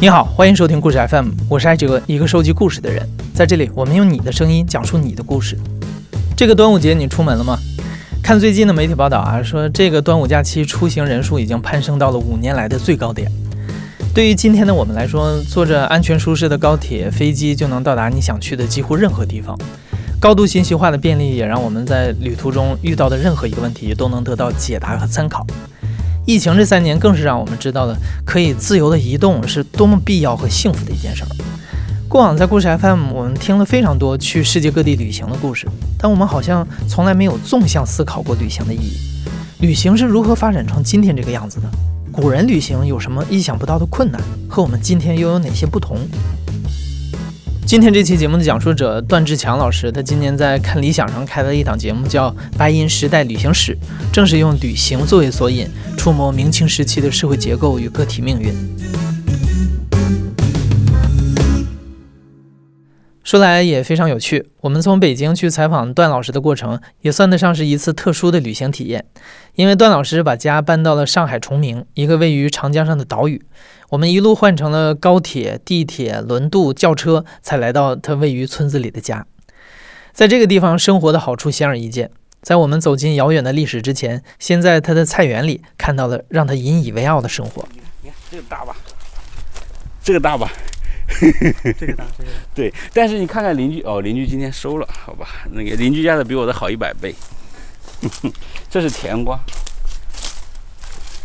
你好，欢迎收听故事 FM，我是艾哲，一个收集故事的人。在这里，我们用你的声音讲述你的故事。这个端午节你出门了吗？看最近的媒体报道啊，说这个端午假期出行人数已经攀升到了五年来的最高点。对于今天的我们来说，坐着安全舒适的高铁、飞机就能到达你想去的几乎任何地方。高度信息化的便利也让我们在旅途中遇到的任何一个问题都能得到解答和参考。疫情这三年更是让我们知道了可以自由的移动是多么必要和幸福的一件事儿。过往在故事 FM，我们听了非常多去世界各地旅行的故事，但我们好像从来没有纵向思考过旅行的意义。旅行是如何发展成今天这个样子的？古人旅行有什么意想不到的困难？和我们今天又有哪些不同？今天这期节目的讲述者段志强老师，他今年在看理想上开了一档节目，叫《白银时代旅行史》，正是用旅行作为索引，触摸明清时期的社会结构与个体命运。说来也非常有趣，我们从北京去采访段老师的过程，也算得上是一次特殊的旅行体验。因为段老师把家搬到了上海崇明，一个位于长江上的岛屿。我们一路换乘了高铁、地铁、轮渡、轿车，才来到他位于村子里的家。在这个地方生活的好处显而易见。在我们走进遥远的历史之前，先在他的菜园里看到了让他引以为傲的生活。你看这个大吧，这个大吧。这个大，这个对，但是你看看邻居哦，邻居今天收了，好吧？那个邻居家的比我的好一百倍。这是甜瓜，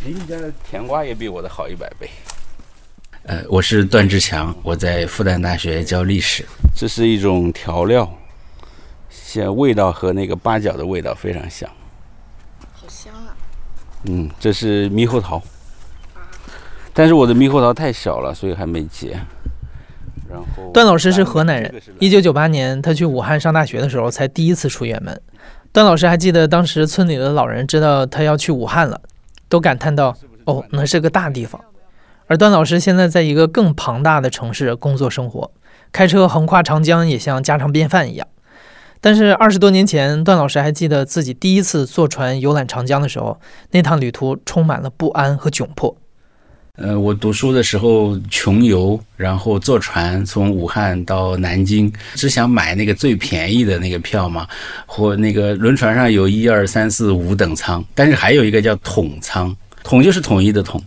邻居家的甜瓜也比我的好一百倍。呃，我是段志强，我在复旦大学教历史。这是一种调料，像味道和那个八角的味道非常像。好香啊！嗯，这是猕猴桃，但是我的猕猴桃太小了，所以还没结。段老师是河南人。一九九八年，他去武汉上大学的时候，才第一次出远门。段老师还记得，当时村里的老人知道他要去武汉了，都感叹道：“哦，那是个大地方。”而段老师现在在一个更庞大的城市工作生活，开车横跨长江也像家常便饭一样。但是二十多年前，段老师还记得自己第一次坐船游览长江的时候，那趟旅途充满了不安和窘迫。呃，我读书的时候穷游，然后坐船从武汉到南京，只想买那个最便宜的那个票嘛。或那个轮船上有一二三四五等舱，但是还有一个叫统舱，统就是统一的统。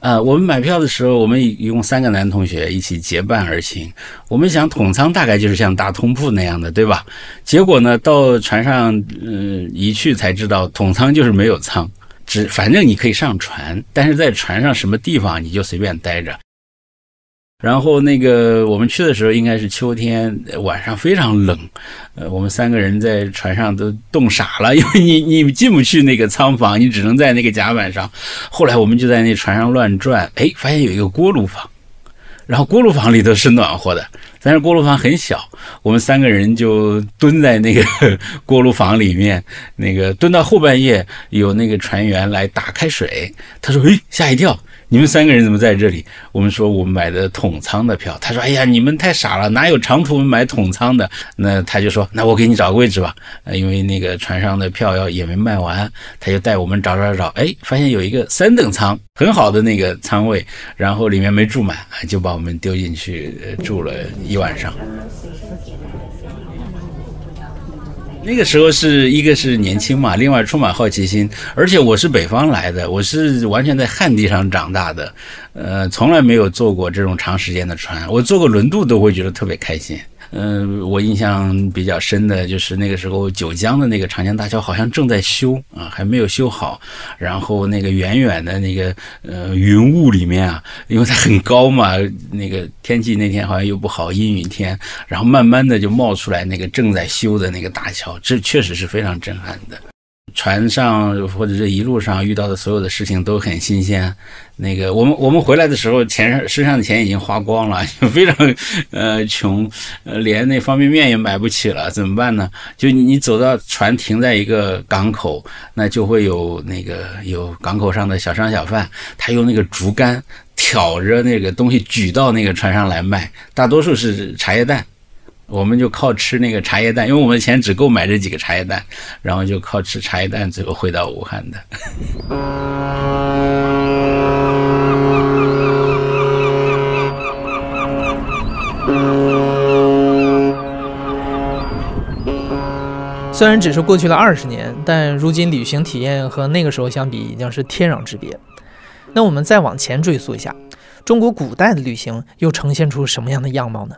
呃，我们买票的时候，我们一共三个男同学一起结伴而行。我们想统舱大概就是像大通铺那样的，对吧？结果呢，到船上嗯一去才知道，统舱就是没有舱。只反正你可以上船，但是在船上什么地方你就随便待着。然后那个我们去的时候应该是秋天，晚上非常冷，呃，我们三个人在船上都冻傻了，因为你你进不去那个舱房，你只能在那个甲板上。后来我们就在那船上乱转，哎，发现有一个锅炉房，然后锅炉房里头是暖和的。但是锅炉房很小，我们三个人就蹲在那个 锅炉房里面，那个蹲到后半夜，有那个船员来打开水，他说：“诶，吓一跳。”你们三个人怎么在这里？我们说我们买的统舱的票。他说：“哎呀，你们太傻了，哪有长途买统舱的？”那他就说：“那我给你找个位置吧。”，因为那个船上的票要也没卖完，他就带我们找找找，哎，发现有一个三等舱，很好的那个舱位，然后里面没住满，就把我们丢进去住了一晚上。那个时候是一个是年轻嘛，另外充满好奇心，而且我是北方来的，我是完全在旱地上长大的，呃，从来没有坐过这种长时间的船，我坐个轮渡都会觉得特别开心。嗯，我印象比较深的就是那个时候九江的那个长江大桥好像正在修啊，还没有修好。然后那个远远的那个呃云雾里面啊，因为它很高嘛，那个天气那天好像又不好，阴雨天，然后慢慢的就冒出来那个正在修的那个大桥，这确实是非常震撼的。船上或者这一路上遇到的所有的事情都很新鲜。那个我们我们回来的时候，钱身上的钱已经花光了，非常呃穷，连那方便面也买不起了，怎么办呢？就你走到船停在一个港口，那就会有那个有港口上的小商小贩，他用那个竹竿挑着那个东西举到那个船上来卖，大多数是茶叶蛋。我们就靠吃那个茶叶蛋，因为我们钱只够买这几个茶叶蛋，然后就靠吃茶叶蛋，最后回到武汉的。虽然只是过去了二十年，但如今旅行体验和那个时候相比已经是天壤之别。那我们再往前追溯一下，中国古代的旅行又呈现出什么样的样貌呢？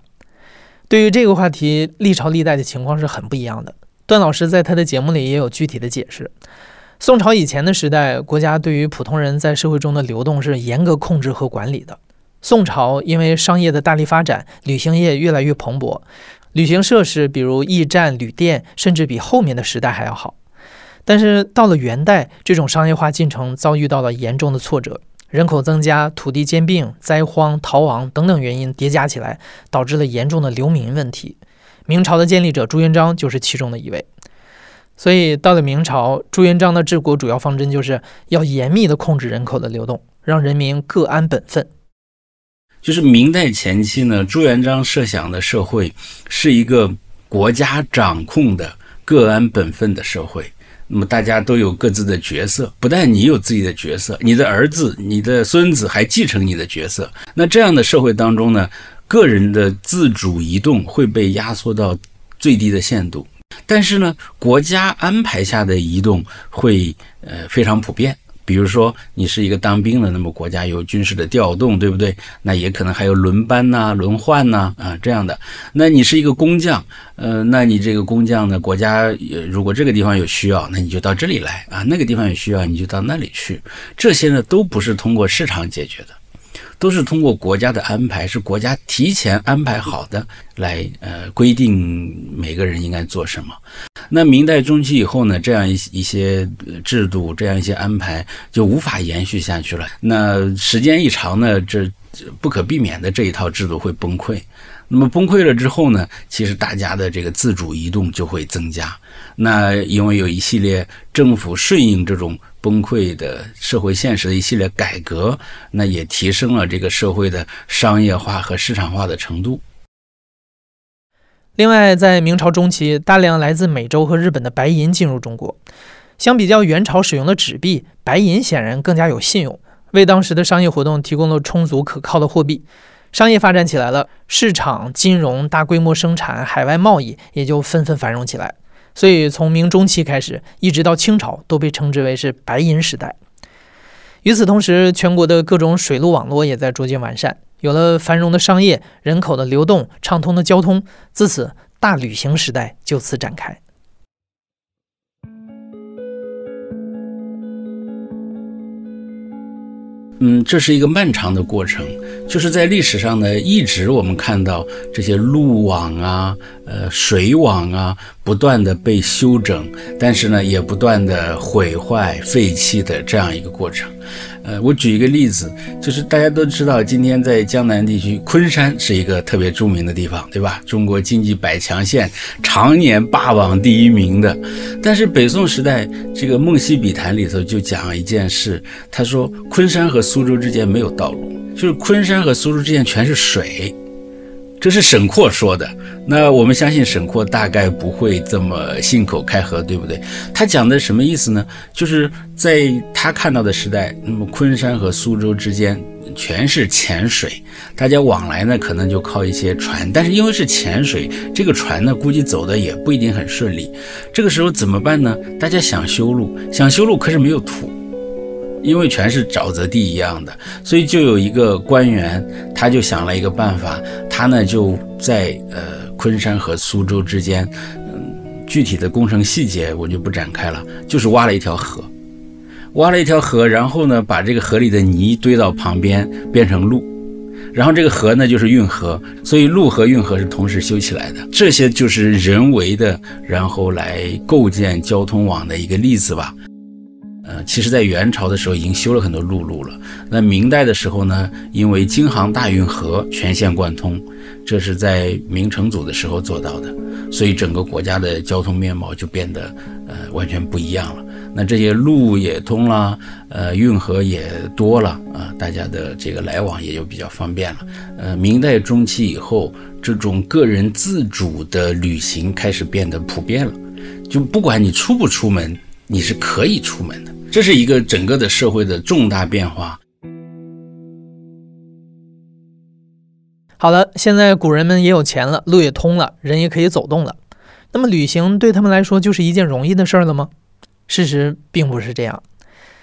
对于这个话题，历朝历代的情况是很不一样的。段老师在他的节目里也有具体的解释。宋朝以前的时代，国家对于普通人在社会中的流动是严格控制和管理的。宋朝因为商业的大力发展，旅行业越来越蓬勃。旅行设施，比如驿站、旅店，甚至比后面的时代还要好。但是到了元代，这种商业化进程遭遇到了严重的挫折，人口增加、土地兼并、灾荒、逃亡等等原因叠加起来，导致了严重的流民问题。明朝的建立者朱元璋就是其中的一位。所以到了明朝，朱元璋的治国主要方针就是要严密地控制人口的流动，让人民各安本分。就是明代前期呢，朱元璋设想的社会是一个国家掌控的、各安本分的社会。那么大家都有各自的角色，不但你有自己的角色，你的儿子、你的孙子还继承你的角色。那这样的社会当中呢，个人的自主移动会被压缩到最低的限度，但是呢，国家安排下的移动会呃非常普遍。比如说，你是一个当兵的，那么国家有军事的调动，对不对？那也可能还有轮班呐、轮换呐啊这样的。那你是一个工匠，呃，那你这个工匠呢，国家如果这个地方有需要，那你就到这里来啊；那个地方有需要，你就到那里去。这些呢，都不是通过市场解决的。都是通过国家的安排，是国家提前安排好的，来呃规定每个人应该做什么。那明代中期以后呢，这样一一些制度，这样一些安排就无法延续下去了。那时间一长呢，这不可避免的这一套制度会崩溃。那么崩溃了之后呢，其实大家的这个自主移动就会增加。那因为有一系列政府顺应这种。崩溃的社会现实的一系列改革，那也提升了这个社会的商业化和市场化的程度。另外，在明朝中期，大量来自美洲和日本的白银进入中国。相比较元朝使用的纸币，白银显然更加有信用，为当时的商业活动提供了充足可靠的货币。商业发展起来了，市场、金融、大规模生产、海外贸易也就纷纷繁荣起来。所以，从明中期开始，一直到清朝，都被称之为是白银时代。与此同时，全国的各种水路网络也在逐渐完善，有了繁荣的商业、人口的流动、畅通的交通，自此，大旅行时代就此展开。嗯，这是一个漫长的过程，就是在历史上呢，一直我们看到这些路网啊、呃水网啊，不断的被修整，但是呢，也不断的毁坏、废弃的这样一个过程。呃，我举一个例子，就是大家都知道，今天在江南地区，昆山是一个特别著名的地方，对吧？中国经济百强县，常年霸榜第一名的。但是北宋时代，这个《梦溪笔谈》里头就讲一件事，他说昆山和苏州之间没有道路，就是昆山和苏州之间全是水。这是沈括说的，那我们相信沈括大概不会这么信口开河，对不对？他讲的什么意思呢？就是在他看到的时代，那么昆山和苏州之间全是浅水，大家往来呢可能就靠一些船，但是因为是浅水，这个船呢估计走的也不一定很顺利。这个时候怎么办呢？大家想修路，想修路，可是没有土。因为全是沼泽地一样的，所以就有一个官员，他就想了一个办法，他呢就在呃昆山和苏州之间，嗯，具体的工程细节我就不展开了，就是挖了一条河，挖了一条河，然后呢把这个河里的泥堆到旁边变成路，然后这个河呢就是运河，所以路和运河是同时修起来的，这些就是人为的，然后来构建交通网的一个例子吧。呃，其实，在元朝的时候已经修了很多陆路了。那明代的时候呢，因为京杭大运河全线贯通，这是在明成祖的时候做到的，所以整个国家的交通面貌就变得呃完全不一样了。那这些路也通了，呃，运河也多了啊，大家的这个来往也就比较方便了。呃，明代中期以后，这种个人自主的旅行开始变得普遍了，就不管你出不出门，你是可以出门的，这是一个整个的社会的重大变化。好了，现在古人们也有钱了，路也通了，人也可以走动了，那么旅行对他们来说就是一件容易的事儿了吗？事实并不是这样，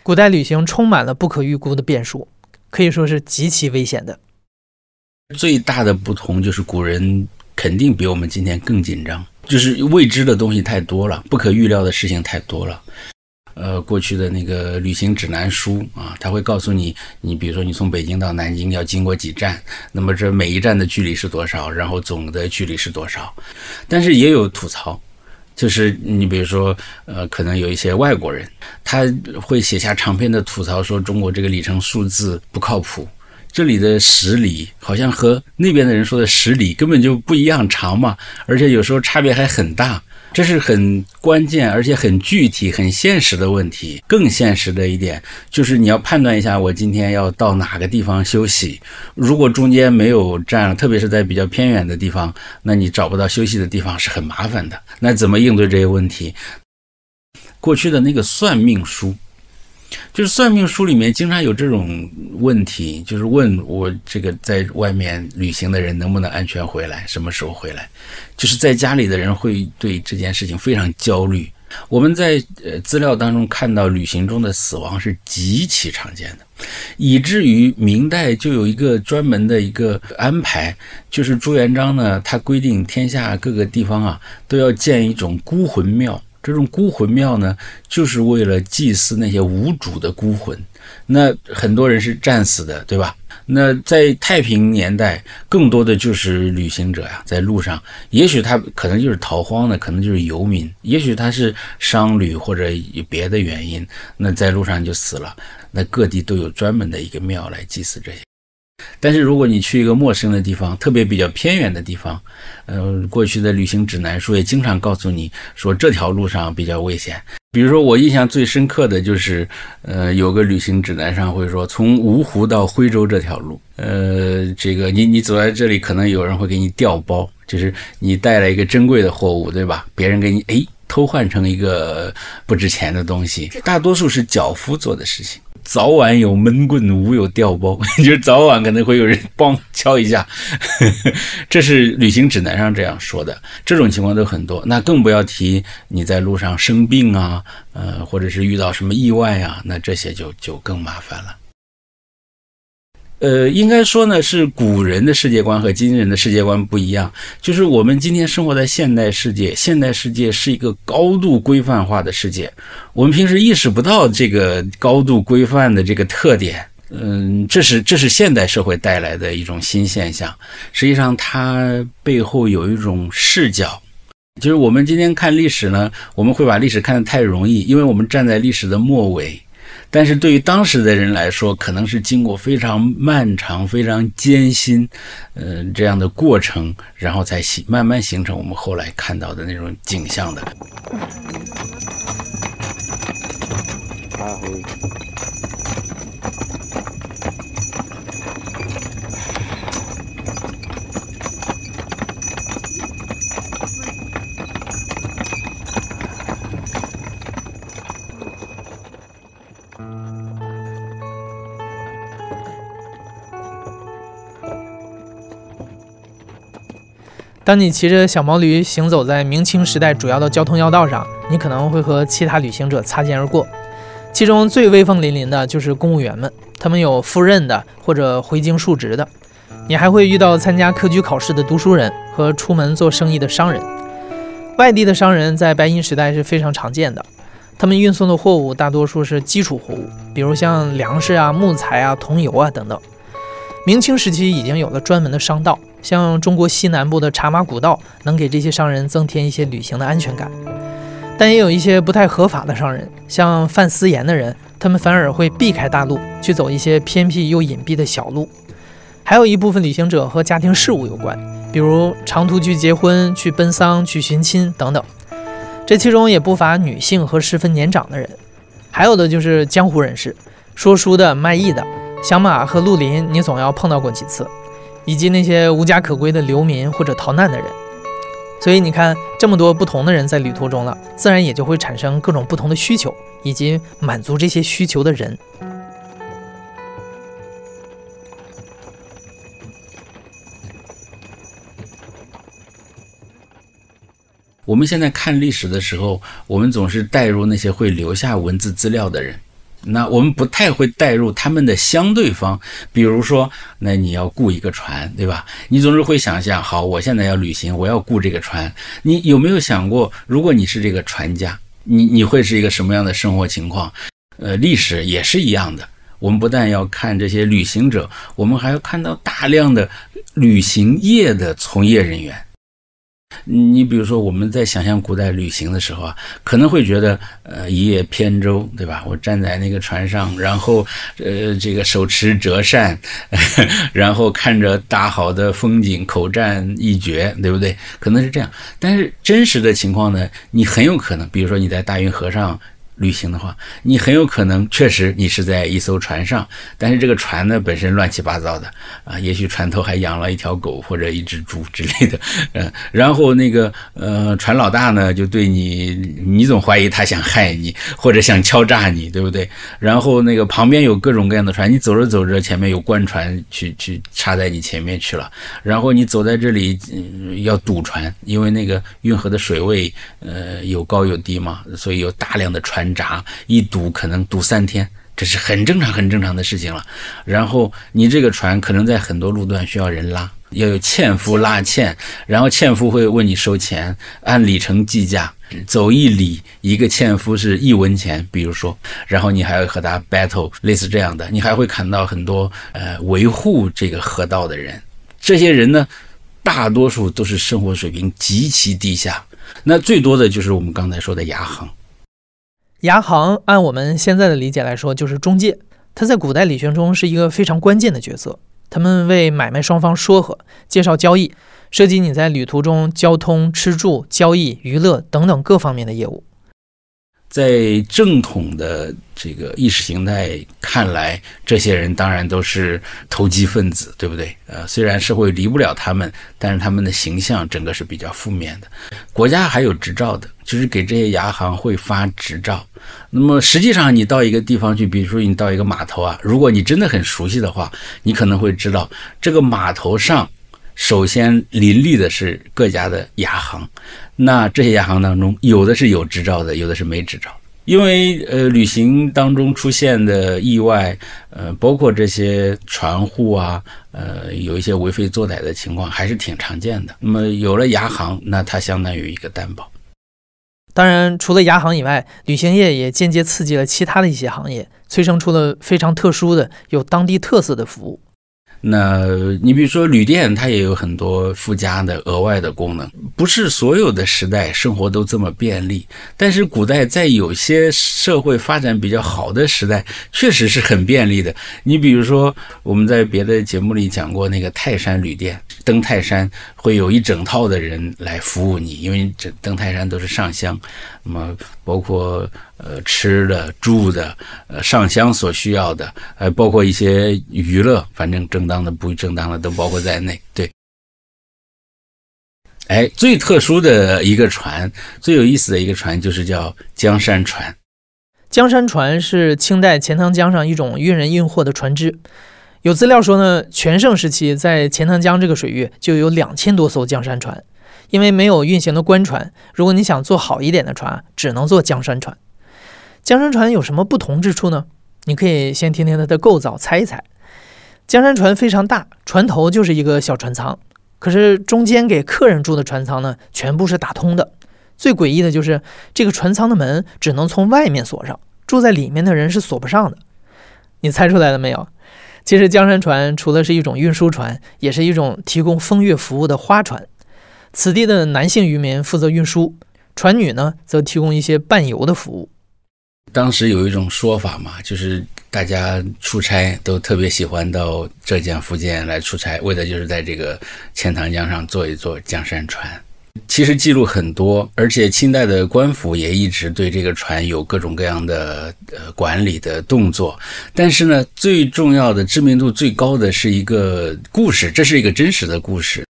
古代旅行充满了不可预估的变数，可以说是极其危险的。最大的不同就是古人肯定比我们今天更紧张，就是未知的东西太多了，不可预料的事情太多了。呃，过去的那个旅行指南书啊，他会告诉你，你比如说你从北京到南京要经过几站，那么这每一站的距离是多少，然后总的距离是多少。但是也有吐槽。就是你比如说，呃，可能有一些外国人，他会写下长篇的吐槽，说中国这个里程数字不靠谱，这里的十里好像和那边的人说的十里根本就不一样长嘛，而且有时候差别还很大。这是很关键，而且很具体、很现实的问题。更现实的一点就是，你要判断一下，我今天要到哪个地方休息。如果中间没有站，特别是在比较偏远的地方，那你找不到休息的地方是很麻烦的。那怎么应对这些问题？过去的那个算命书。就是算命书里面经常有这种问题，就是问我这个在外面旅行的人能不能安全回来，什么时候回来？就是在家里的人会对这件事情非常焦虑。我们在呃资料当中看到，旅行中的死亡是极其常见的，以至于明代就有一个专门的一个安排，就是朱元璋呢，他规定天下各个地方啊都要建一种孤魂庙。这种孤魂庙呢，就是为了祭祀那些无主的孤魂。那很多人是战死的，对吧？那在太平年代，更多的就是旅行者呀，在路上，也许他可能就是逃荒的，可能就是游民，也许他是商旅或者有别的原因，那在路上就死了。那各地都有专门的一个庙来祭祀这些。但是如果你去一个陌生的地方，特别比较偏远的地方，呃，过去的旅行指南书也经常告诉你说这条路上比较危险。比如说我印象最深刻的就是，呃，有个旅行指南上会说，从芜湖到徽州这条路，呃，这个你你走在这里，可能有人会给你调包，就是你带了一个珍贵的货物，对吧？别人给你哎偷换成一个不值钱的东西，大多数是脚夫做的事情。早晚有闷棍，无有调包，就是早晚可能会有人帮敲一下，这是旅行指南上这样说的。这种情况都很多，那更不要提你在路上生病啊，呃，或者是遇到什么意外啊，那这些就就更麻烦了。呃，应该说呢，是古人的世界观和今人的世界观不一样。就是我们今天生活在现代世界，现代世界是一个高度规范化的世界，我们平时意识不到这个高度规范的这个特点。嗯，这是这是现代社会带来的一种新现象。实际上，它背后有一种视角，就是我们今天看历史呢，我们会把历史看得太容易，因为我们站在历史的末尾。但是对于当时的人来说，可能是经过非常漫长、非常艰辛，嗯，这样的过程，然后才形慢慢形成我们后来看到的那种景象的。当你骑着小毛驴行走在明清时代主要的交通要道上，你可能会和其他旅行者擦肩而过。其中最威风凛凛的就是公务员们，他们有赴任的或者回京述职的。你还会遇到参加科举考试的读书人和出门做生意的商人。外地的商人在白银时代是非常常见的，他们运送的货物大多数是基础货物，比如像粮食啊、木材啊、桐油啊等等。明清时期已经有了专门的商道。像中国西南部的茶马古道，能给这些商人增添一些旅行的安全感。但也有一些不太合法的商人，像贩私盐的人，他们反而会避开大路，去走一些偏僻又隐蔽的小路。还有一部分旅行者和家庭事务有关，比如长途去结婚、去奔丧、去寻亲等等。这其中也不乏女性和十分年长的人，还有的就是江湖人士，说书的、卖艺的，响马和绿林，你总要碰到过几次，以及那些无家可归的流民或者逃难的人。所以你看，这么多不同的人在旅途中了，自然也就会产生各种不同的需求，以及满足这些需求的人。我们现在看历史的时候，我们总是带入那些会留下文字资料的人，那我们不太会带入他们的相对方。比如说，那你要雇一个船，对吧？你总是会想象，好，我现在要旅行，我要雇这个船。你有没有想过，如果你是这个船家，你你会是一个什么样的生活情况？呃，历史也是一样的。我们不但要看这些旅行者，我们还要看到大量的旅行业的从业人员。你比如说，我们在想象古代旅行的时候啊，可能会觉得，呃，一叶扁舟，对吧？我站在那个船上，然后，呃，这个手持折扇，然后看着大好的风景，口占一绝，对不对？可能是这样。但是真实的情况呢，你很有可能，比如说你在大运河上。旅行的话，你很有可能确实你是在一艘船上，但是这个船呢本身乱七八糟的啊，也许船头还养了一条狗或者一只猪之类的，嗯，然后那个呃船老大呢就对你，你总怀疑他想害你或者想敲诈你，对不对？然后那个旁边有各种各样的船，你走着走着前面有官船去去插在你前面去了，然后你走在这里要堵船，因为那个运河的水位呃有高有低嘛，所以有大量的船。闸一堵可能堵三天，这是很正常、很正常的事情了。然后你这个船可能在很多路段需要人拉，要有纤夫拉纤，然后纤夫会问你收钱，按里程计价，走一里一个纤夫是一文钱，比如说，然后你还要和他 battle，类似这样的，你还会看到很多呃维护这个河道的人，这些人呢，大多数都是生活水平极其低下，那最多的就是我们刚才说的牙行。牙行按我们现在的理解来说，就是中介。它在古代理学中是一个非常关键的角色。他们为买卖双方说和、介绍交易，涉及你在旅途中交通、吃住、交易、娱乐等等各方面的业务。在正统的这个意识形态看来，这些人当然都是投机分子，对不对？呃，虽然社会离不了他们，但是他们的形象整个是比较负面的。国家还有执照的，就是给这些牙行会发执照。那么实际上，你到一个地方去，比如说你到一个码头啊，如果你真的很熟悉的话，你可能会知道，这个码头上首先林立的是各家的牙行。那这些牙行当中，有的是有执照的，有的是没执照。因为呃，旅行当中出现的意外，呃，包括这些船户啊，呃，有一些为非作歹的情况，还是挺常见的。那么有了牙行，那它相当于一个担保。当然，除了牙行以外，旅行业也间接刺激了其他的一些行业，催生出了非常特殊的、有当地特色的服务。那你比如说旅店，它也有很多附加的额外的功能。不是所有的时代生活都这么便利，但是古代在有些社会发展比较好的时代，确实是很便利的。你比如说，我们在别的节目里讲过那个泰山旅店，登泰山会有一整套的人来服务你，因为这登泰山都是上香，那么包括。呃，吃的、住的，呃，上香所需要的，还包括一些娱乐，反正正当的、不正当的都包括在内。对，哎，最特殊的一个船，最有意思的一个船，就是叫江山船。江山船是清代钱塘江上一种运人运货的船只。有资料说呢，全盛时期在钱塘江这个水域就有两千多艘江山船。因为没有运行的官船，如果你想做好一点的船，只能做江山船。江山船有什么不同之处呢？你可以先听听它的构造，猜一猜。江山船非常大，船头就是一个小船舱，可是中间给客人住的船舱呢，全部是打通的。最诡异的就是这个船舱的门只能从外面锁上，住在里面的人是锁不上的。你猜出来了没有？其实江山船除了是一种运输船，也是一种提供风月服务的花船。此地的男性渔民负责运输，船女呢则提供一些伴游的服务。当时有一种说法嘛，就是大家出差都特别喜欢到浙江、福建来出差，为的就是在这个钱塘江上坐一坐江山船。其实记录很多，而且清代的官府也一直对这个船有各种各样的呃管理的动作。但是呢，最重要的、知名度最高的是一个故事，这是一个真实的故事。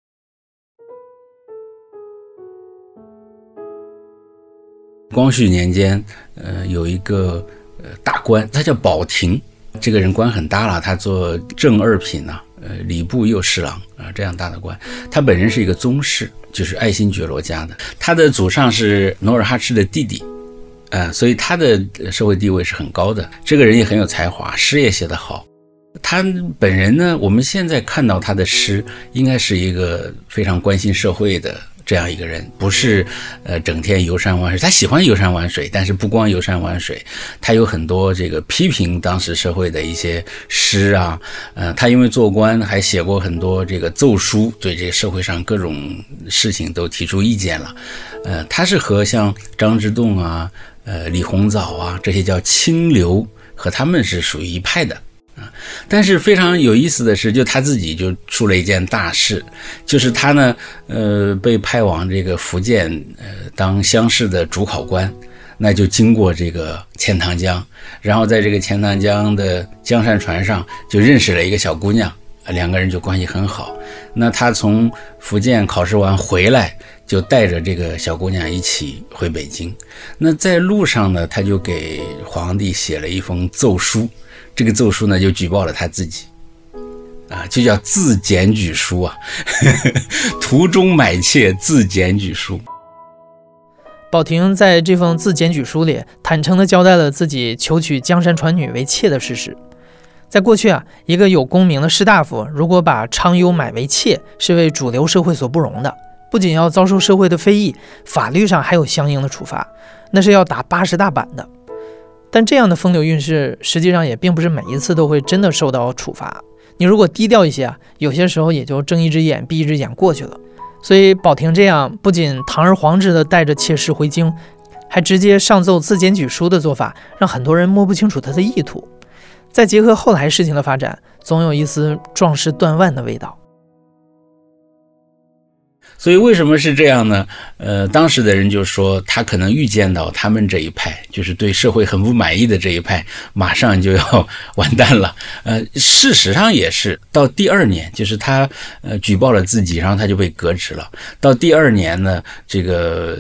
光绪年间，呃，有一个呃大官，他叫宝廷，这个人官很大了，他做正二品呢，呃，礼部右侍郎啊，这样大的官。他本人是一个宗室，就是爱新觉罗家的，他的祖上是努尔哈赤的弟弟，啊，所以他的社会地位是很高的。这个人也很有才华，诗也写得好。他本人呢，我们现在看到他的诗，应该是一个非常关心社会的。这样一个人不是，呃，整天游山玩水。他喜欢游山玩水，但是不光游山玩水，他有很多这个批评当时社会的一些诗啊，呃，他因为做官还写过很多这个奏书，对这个社会上各种事情都提出意见了。呃，他是和像张之洞啊，呃，李鸿藻啊这些叫清流，和他们是属于一派的。但是非常有意思的是，就他自己就出了一件大事，就是他呢，呃，被派往这个福建，呃，当乡试的主考官，那就经过这个钱塘江，然后在这个钱塘江的江山船上就认识了一个小姑娘，两个人就关系很好。那他从福建考试完回来，就带着这个小姑娘一起回北京。那在路上呢，他就给皇帝写了一封奏书。这个奏书呢，就举报了他自己，啊，就叫自检举书啊，途中买妾自检举书。宝婷在这封自检举书里，坦诚地交代了自己求娶江山传女为妾的事实。在过去啊，一个有功名的士大夫，如果把昌优买为妾，是为主流社会所不容的，不仅要遭受社会的非议，法律上还有相应的处罚，那是要打八十大板的。但这样的风流韵事，实际上也并不是每一次都会真的受到处罚。你如果低调一些啊，有些时候也就睁一只眼闭一只眼过去了。所以宝婷这样不仅堂而皇之的带着妾室回京，还直接上奏自检举书的做法，让很多人摸不清楚他的意图。再结合后来事情的发展，总有一丝壮士断腕的味道。所以为什么是这样呢？呃，当时的人就说他可能预见到他们这一派，就是对社会很不满意的这一派，马上就要完蛋了。呃，事实上也是，到第二年，就是他呃举报了自己，然后他就被革职了。到第二年呢，这个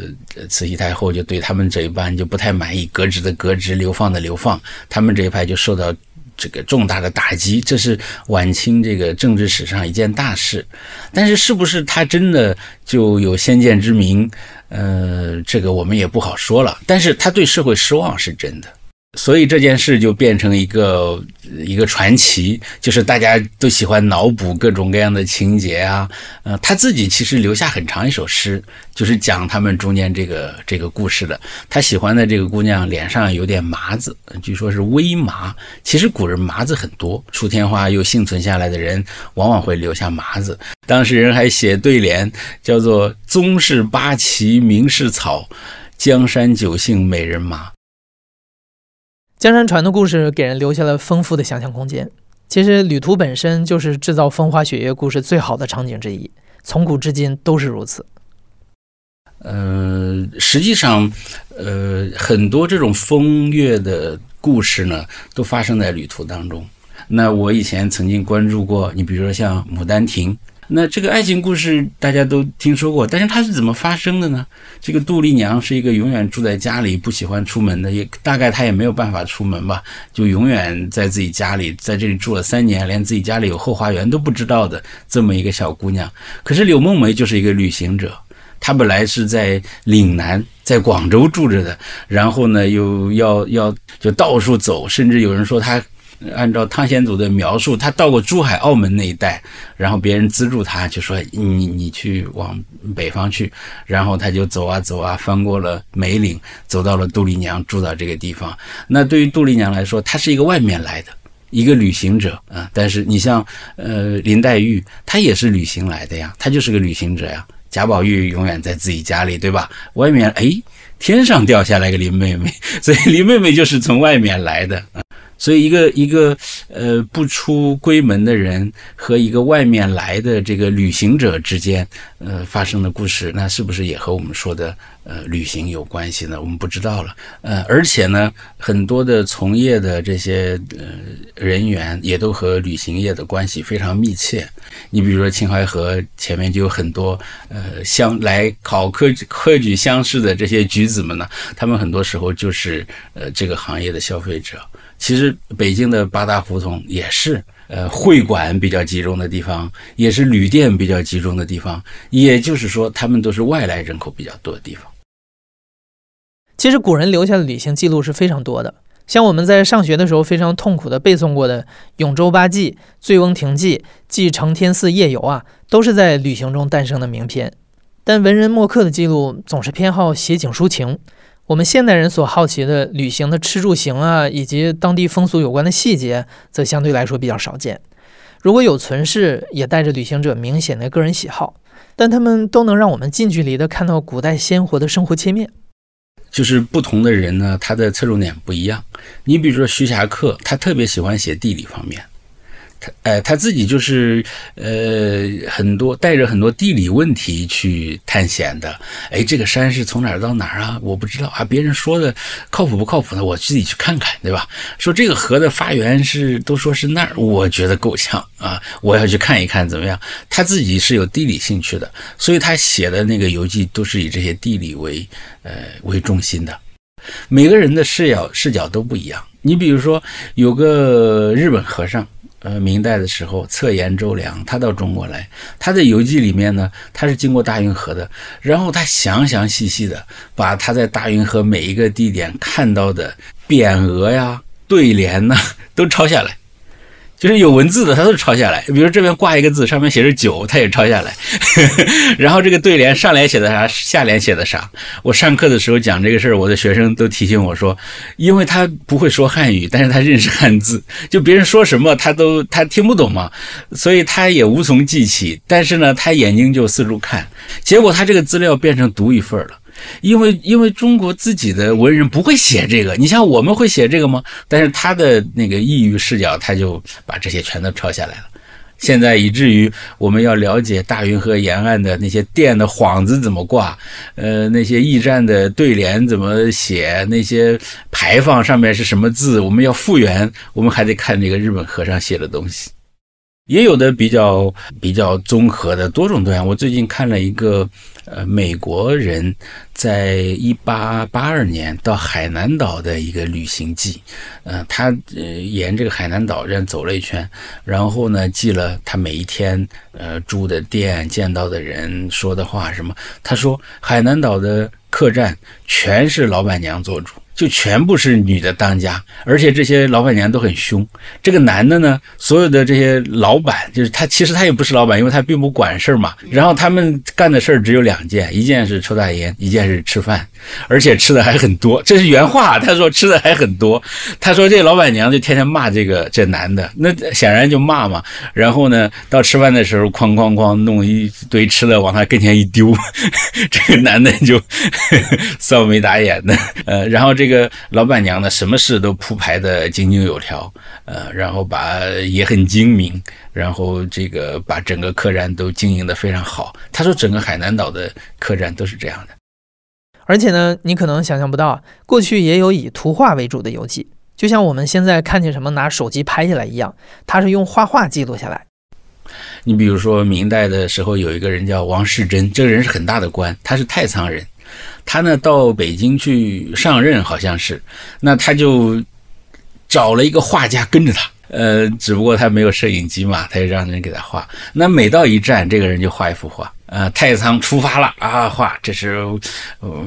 慈禧太后就对他们这一班就不太满意，革职的革职，流放的流放，他们这一派就受到。这个重大的打击，这是晚清这个政治史上一件大事。但是，是不是他真的就有先见之明？呃，这个我们也不好说了。但是他对社会失望是真的。所以这件事就变成一个一个传奇，就是大家都喜欢脑补各种各样的情节啊。呃，他自己其实留下很长一首诗，就是讲他们中间这个这个故事的。他喜欢的这个姑娘脸上有点麻子，据说是微麻。其实古人麻子很多，楚天花又幸存下来的人往往会留下麻子。当事人还写对联，叫做“宗室八旗名士草，江山九姓美人麻”。江山传的故事给人留下了丰富的想象空间。其实旅途本身就是制造风花雪月故事最好的场景之一，从古至今都是如此。呃，实际上，呃，很多这种风月的故事呢，都发生在旅途当中。那我以前曾经关注过，你比如说像《牡丹亭》。那这个爱情故事大家都听说过，但是它是怎么发生的呢？这个杜丽娘是一个永远住在家里、不喜欢出门的，也大概她也没有办法出门吧，就永远在自己家里，在这里住了三年，连自己家里有后花园都不知道的这么一个小姑娘。可是柳梦梅就是一个旅行者，她本来是在岭南，在广州住着的，然后呢又要要就到处走，甚至有人说她。按照汤显祖的描述，他到过珠海、澳门那一带，然后别人资助他，就说你你去往北方去，然后他就走啊走啊，翻过了梅岭，走到了杜丽娘住到这个地方。那对于杜丽娘来说，她是一个外面来的一个旅行者啊。但是你像呃林黛玉，她也是旅行来的呀，她就是个旅行者呀。贾宝玉永远在自己家里，对吧？外面哎。天上掉下来个林妹妹，所以林妹妹就是从外面来的。所以一个一个呃不出闺门的人和一个外面来的这个旅行者之间呃发生的故事，那是不是也和我们说的呃旅行有关系呢？我们不知道了。呃，而且呢，很多的从业的这些呃人员也都和旅行业的关系非常密切。你比如说秦淮河前面就有很多呃相来考科科举乡试的这些举子们呢，他们很多时候就是呃这个行业的消费者。其实北京的八大胡同也是，呃，会馆比较集中的地方，也是旅店比较集中的地方。也就是说，他们都是外来人口比较多的地方。其实古人留下的旅行记录是非常多的，像我们在上学的时候非常痛苦的背诵过的《永州八记》《醉翁亭记》《记承天寺夜游》啊，都是在旅行中诞生的名篇。但文人墨客的记录总是偏好写景抒情。我们现代人所好奇的旅行的吃住行啊，以及当地风俗有关的细节，则相对来说比较少见。如果有存世，也带着旅行者明显的个人喜好，但他们都能让我们近距离的看到古代鲜活的生活切面。就是不同的人呢，他的侧重点不一样。你比如说徐霞客，他特别喜欢写地理方面。他哎，他自己就是呃，很多带着很多地理问题去探险的。哎，这个山是从哪儿到哪儿啊？我不知道啊，别人说的靠谱不靠谱呢？我自己去看看，对吧？说这个河的发源是都说是那儿，我觉得够呛啊，我要去看一看怎么样？他自己是有地理兴趣的，所以他写的那个游记都是以这些地理为呃为中心的。每个人的视角视角都不一样。你比如说，有个日本和尚。呃，明代的时候，侧颜周良，他到中国来，他的游记里面呢，他是经过大运河的，然后他详详细细的把他在大运河每一个地点看到的匾额呀、对联呐，都抄下来。就是有文字的，他都抄下来。比如这边挂一个字，上面写着酒，他也抄下来。然后这个对联上联写的啥，下联写的啥。我上课的时候讲这个事儿，我的学生都提醒我说，因为他不会说汉语，但是他认识汉字，就别人说什么他都他听不懂嘛，所以他也无从记起。但是呢，他眼睛就四处看，结果他这个资料变成独一份了。因为因为中国自己的文人不会写这个，你像我们会写这个吗？但是他的那个异域视角，他就把这些全都抄下来了。现在以至于我们要了解大运河沿岸的那些店的幌子怎么挂，呃，那些驿站的对联怎么写，那些牌坊上面是什么字，我们要复原，我们还得看这个日本和尚写的东西。也有的比较比较综合的多种多样。我最近看了一个，呃，美国人在一八八二年到海南岛的一个旅行记，呃，他呃沿这个海南岛这样走了一圈，然后呢记了他每一天呃住的店、见到的人、说的话什么。他说海南岛的客栈全是老板娘做主。就全部是女的当家，而且这些老板娘都很凶。这个男的呢，所有的这些老板，就是他，其实他也不是老板，因为他并不管事儿嘛。然后他们干的事儿只有两件，一件是抽大烟，一件是吃饭，而且吃的还很多。这是原话，他说吃的还很多。他说这老板娘就天天骂这个这男的，那显然就骂嘛。然后呢，到吃饭的时候，哐哐哐弄一堆吃的往他跟前一丢，这个男的就 臊眉打眼的。呃，然后这。这个老板娘呢，什么事都铺排的井井有条，呃，然后把也很精明，然后这个把整个客栈都经营的非常好。他说，整个海南岛的客栈都是这样的。而且呢，你可能想象不到，过去也有以图画为主的游记，就像我们现在看见什么拿手机拍下来一样，他是用画画记录下来。你比如说明代的时候，有一个人叫王世贞，这个人是很大的官，他是太仓人。他呢到北京去上任，好像是，那他就找了一个画家跟着他，呃，只不过他没有摄影机嘛，他就让人给他画。那每到一站，这个人就画一幅画。呃，太仓出发了啊！画，这是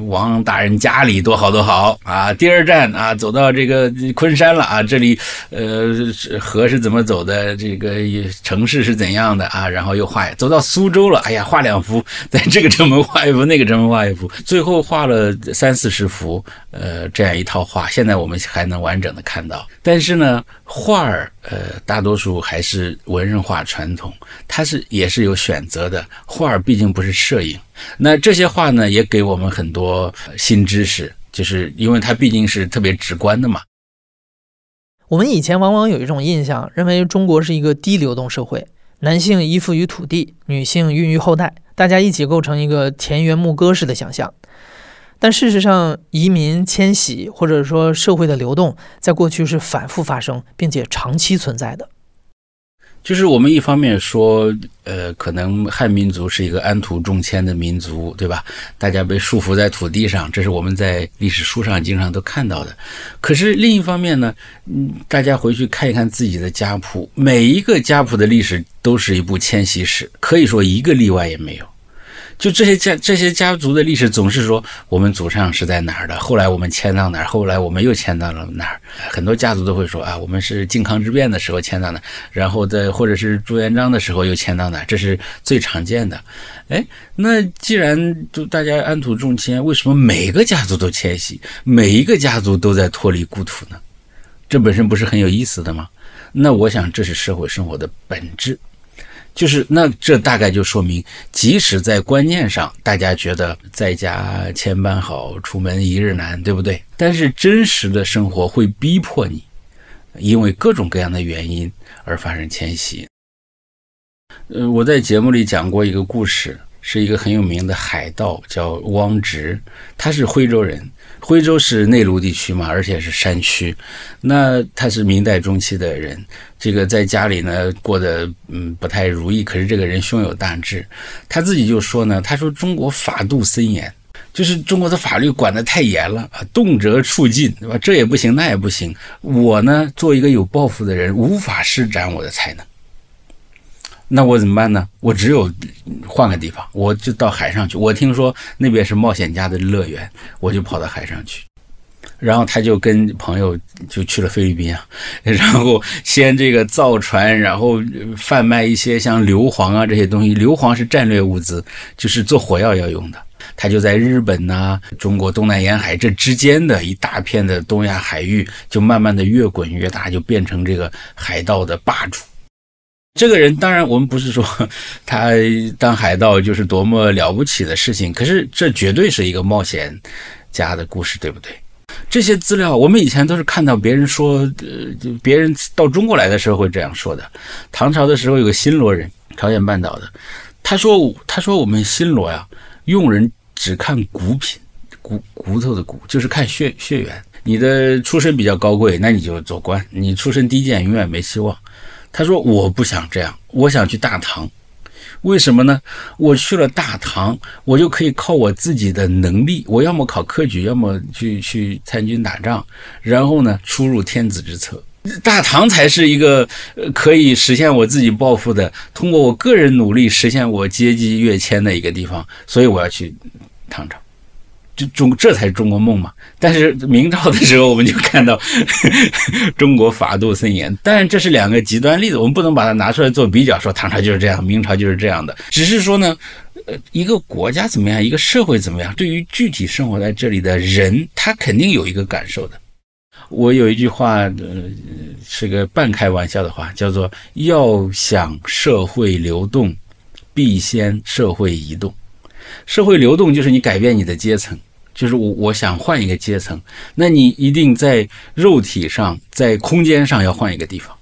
王大人家里多好多好啊！第二站啊，走到这个昆山了啊，这里呃河是怎么走的？这个城市是怎样的啊？然后又画，走到苏州了，哎呀，画两幅，在这个城门画一幅，那个城门画一幅，最后画了三四十幅，呃，这样一套画，现在我们还能完整的看到。但是呢，画儿呃，大多数还是文人画传统，它是也是有选择的，画儿。毕竟不是摄影。那这些话呢，也给我们很多新知识，就是因为它毕竟是特别直观的嘛。我们以前往往有一种印象，认为中国是一个低流动社会，男性依附于土地，女性孕育后代，大家一起构成一个田园牧歌式的想象。但事实上，移民迁徙或者说社会的流动，在过去是反复发生，并且长期存在的。就是我们一方面说，呃，可能汉民族是一个安土重迁的民族，对吧？大家被束缚在土地上，这是我们在历史书上经常都看到的。可是另一方面呢，嗯，大家回去看一看自己的家谱，每一个家谱的历史都是一部迁徙史，可以说一个例外也没有。就这些家这些家族的历史，总是说我们祖上是在哪儿的，后来我们迁到哪儿，后来我们又迁到了哪儿。很多家族都会说啊，我们是靖康之变的时候迁到哪，然后在或者是朱元璋的时候又迁到哪，这是最常见的。哎，那既然就大家安土重迁，为什么每个家族都迁徙，每一个家族都在脱离故土呢？这本身不是很有意思的吗？那我想这是社会生活的本质。就是那，这大概就说明，即使在观念上，大家觉得在家千般好，出门一日难，对不对？但是真实的生活会逼迫你，因为各种各样的原因而发生迁徙。呃，我在节目里讲过一个故事。是一个很有名的海盗，叫汪直，他是徽州人。徽州是内陆地区嘛，而且是山区。那他是明代中期的人，这个在家里呢过得嗯不太如意。可是这个人胸有大志，他自己就说呢，他说中国法度森严，就是中国的法律管得太严了啊，动辄处禁，对吧？这也不行，那也不行。我呢，做一个有抱负的人，无法施展我的才能。那我怎么办呢？我只有换个地方，我就到海上去。我听说那边是冒险家的乐园，我就跑到海上去。然后他就跟朋友就去了菲律宾啊，然后先这个造船，然后贩卖一些像硫磺啊这些东西。硫磺是战略物资，就是做火药要用的。他就在日本呐、中国东南沿海这之间的一大片的东亚海域，就慢慢的越滚越大，就变成这个海盗的霸主。这个人当然，我们不是说 他当海盗就是多么了不起的事情，可是这绝对是一个冒险家的故事，对不对？这些资料我们以前都是看到别人说，呃，别人到中国来的时候会这样说的。唐朝的时候有个新罗人，朝鲜半岛的，他说：“他说我们新罗呀，用人只看骨品，骨骨头的骨，就是看血血缘。你的出身比较高贵，那你就做官；你出身低贱，永远没希望。”他说：“我不想这样，我想去大唐。为什么呢？我去了大唐，我就可以靠我自己的能力，我要么考科举，要么去去参军打仗，然后呢，出入天子之侧。大唐才是一个可以实现我自己抱负的，通过我个人努力实现我阶级跃迁的一个地方。所以我要去唐朝。”中这才是中国梦嘛！但是明朝的时候，我们就看到 中国法度森严。但是这是两个极端例子，我们不能把它拿出来做比较，说唐朝就是这样，明朝就是这样的。只是说呢，呃，一个国家怎么样，一个社会怎么样，对于具体生活在这里的人，他肯定有一个感受的。我有一句话，呃，是个半开玩笑的话，叫做“要想社会流动，必先社会移动”。社会流动就是你改变你的阶层。就是我，我想换一个阶层，那你一定在肉体上、在空间上要换一个地方。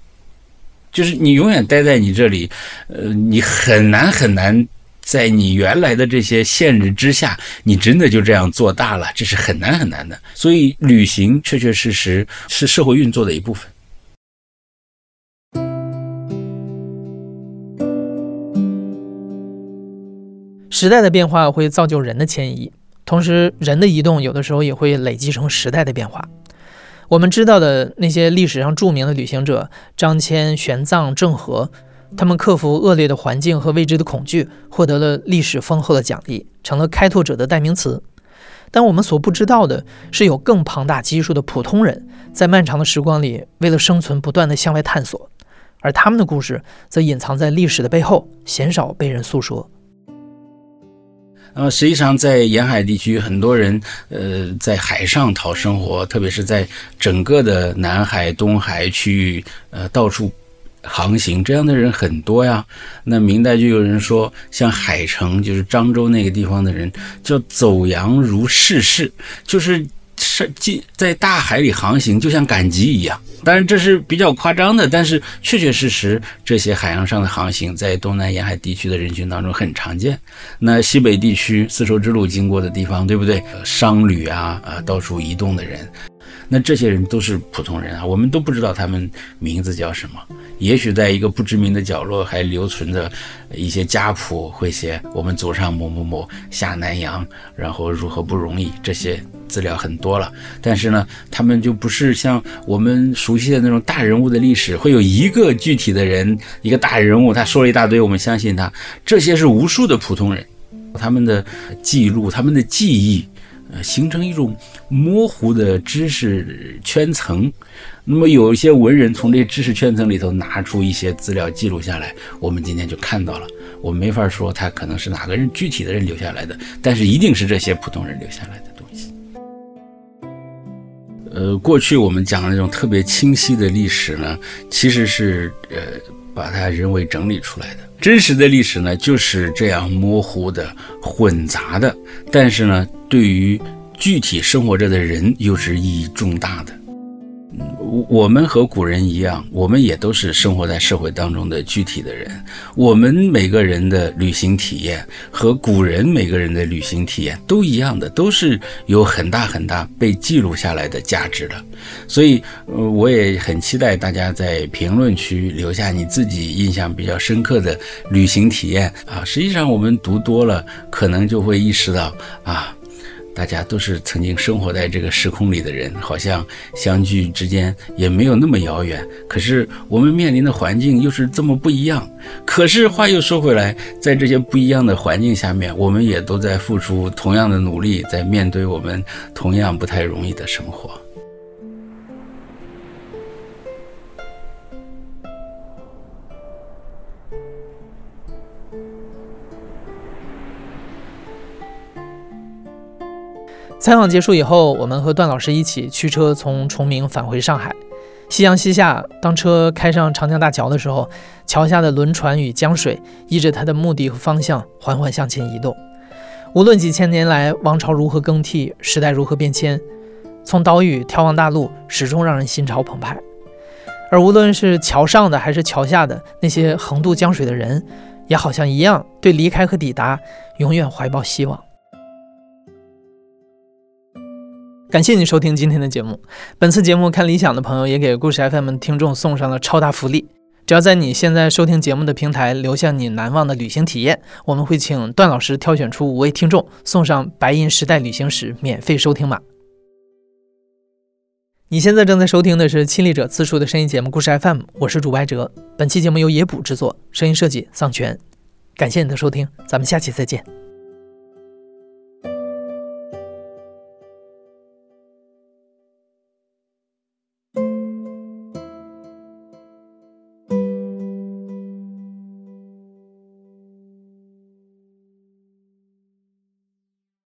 就是你永远待在你这里，呃，你很难很难在你原来的这些限制之下，你真的就这样做大了，这是很难很难的。所以，旅行确确实实是社会运作的一部分。时代的变化会造就人的迁移。同时，人的移动有的时候也会累积成时代的变化。我们知道的那些历史上著名的旅行者，张骞、玄奘、郑和，他们克服恶劣的环境和未知的恐惧，获得了历史丰厚的奖励，成了开拓者的代名词。但我们所不知道的是，有更庞大基数的普通人，在漫长的时光里，为了生存，不断地向外探索，而他们的故事则隐藏在历史的背后，鲜少被人诉说。那么实际上，在沿海地区，很多人呃在海上讨生活，特别是在整个的南海、东海区域，呃到处航行，这样的人很多呀。那明代就有人说，像海城，就是漳州那个地方的人，叫走洋如世事，就是是进在大海里航行，就像赶集一样。当然这是比较夸张的，但是确确实实，这些海洋上的航行在东南沿海地区的人群当中很常见。那西北地区丝绸之路经过的地方，对不对？商旅啊啊，到处移动的人。那这些人都是普通人啊，我们都不知道他们名字叫什么。也许在一个不知名的角落还留存着一些家谱，会写我们祖上某某某下南洋，然后如何不容易，这些资料很多了。但是呢，他们就不是像我们熟悉的那种大人物的历史，会有一个具体的人，一个大人物，他说了一大堆，我们相信他。这些是无数的普通人，他们的记录，他们的记忆。呃，形成一种模糊的知识圈层，那么有一些文人从这知识圈层里头拿出一些资料记录下来，我们今天就看到了。我没法说他可能是哪个人具体的人留下来的，但是一定是这些普通人留下来的。呃，过去我们讲的那种特别清晰的历史呢，其实是呃把它人为整理出来的。真实的历史呢，就是这样模糊的、混杂的，但是呢，对于具体生活着的人，又是意义重大的。我们和古人一样，我们也都是生活在社会当中的具体的人。我们每个人的旅行体验和古人每个人的旅行体验都一样的，都是有很大很大被记录下来的价值的。所以，我也很期待大家在评论区留下你自己印象比较深刻的旅行体验啊。实际上，我们读多了，可能就会意识到啊。大家都是曾经生活在这个时空里的人，好像相聚之间也没有那么遥远。可是我们面临的环境又是这么不一样。可是话又说回来，在这些不一样的环境下面，我们也都在付出同样的努力，在面对我们同样不太容易的生活。采访结束以后，我们和段老师一起驱车从崇明返回上海。夕阳西下，当车开上长江大桥的时候，桥下的轮船与江水依着它的目的和方向缓缓向前移动。无论几千年来王朝如何更替，时代如何变迁，从岛屿眺望大陆，始终让人心潮澎湃。而无论是桥上的还是桥下的那些横渡江水的人，也好像一样，对离开和抵达永远怀抱希望。感谢你收听今天的节目。本次节目看理想的朋友也给故事 FM 听众送上了超大福利，只要在你现在收听节目的平台留下你难忘的旅行体验，我们会请段老师挑选出五位听众送上白银时代旅行史免费收听码。你现在正在收听的是亲历者自述的声音节目故事 FM，我是主白哲。本期节目由野捕制作，声音设计丧权。感谢你的收听，咱们下期再见。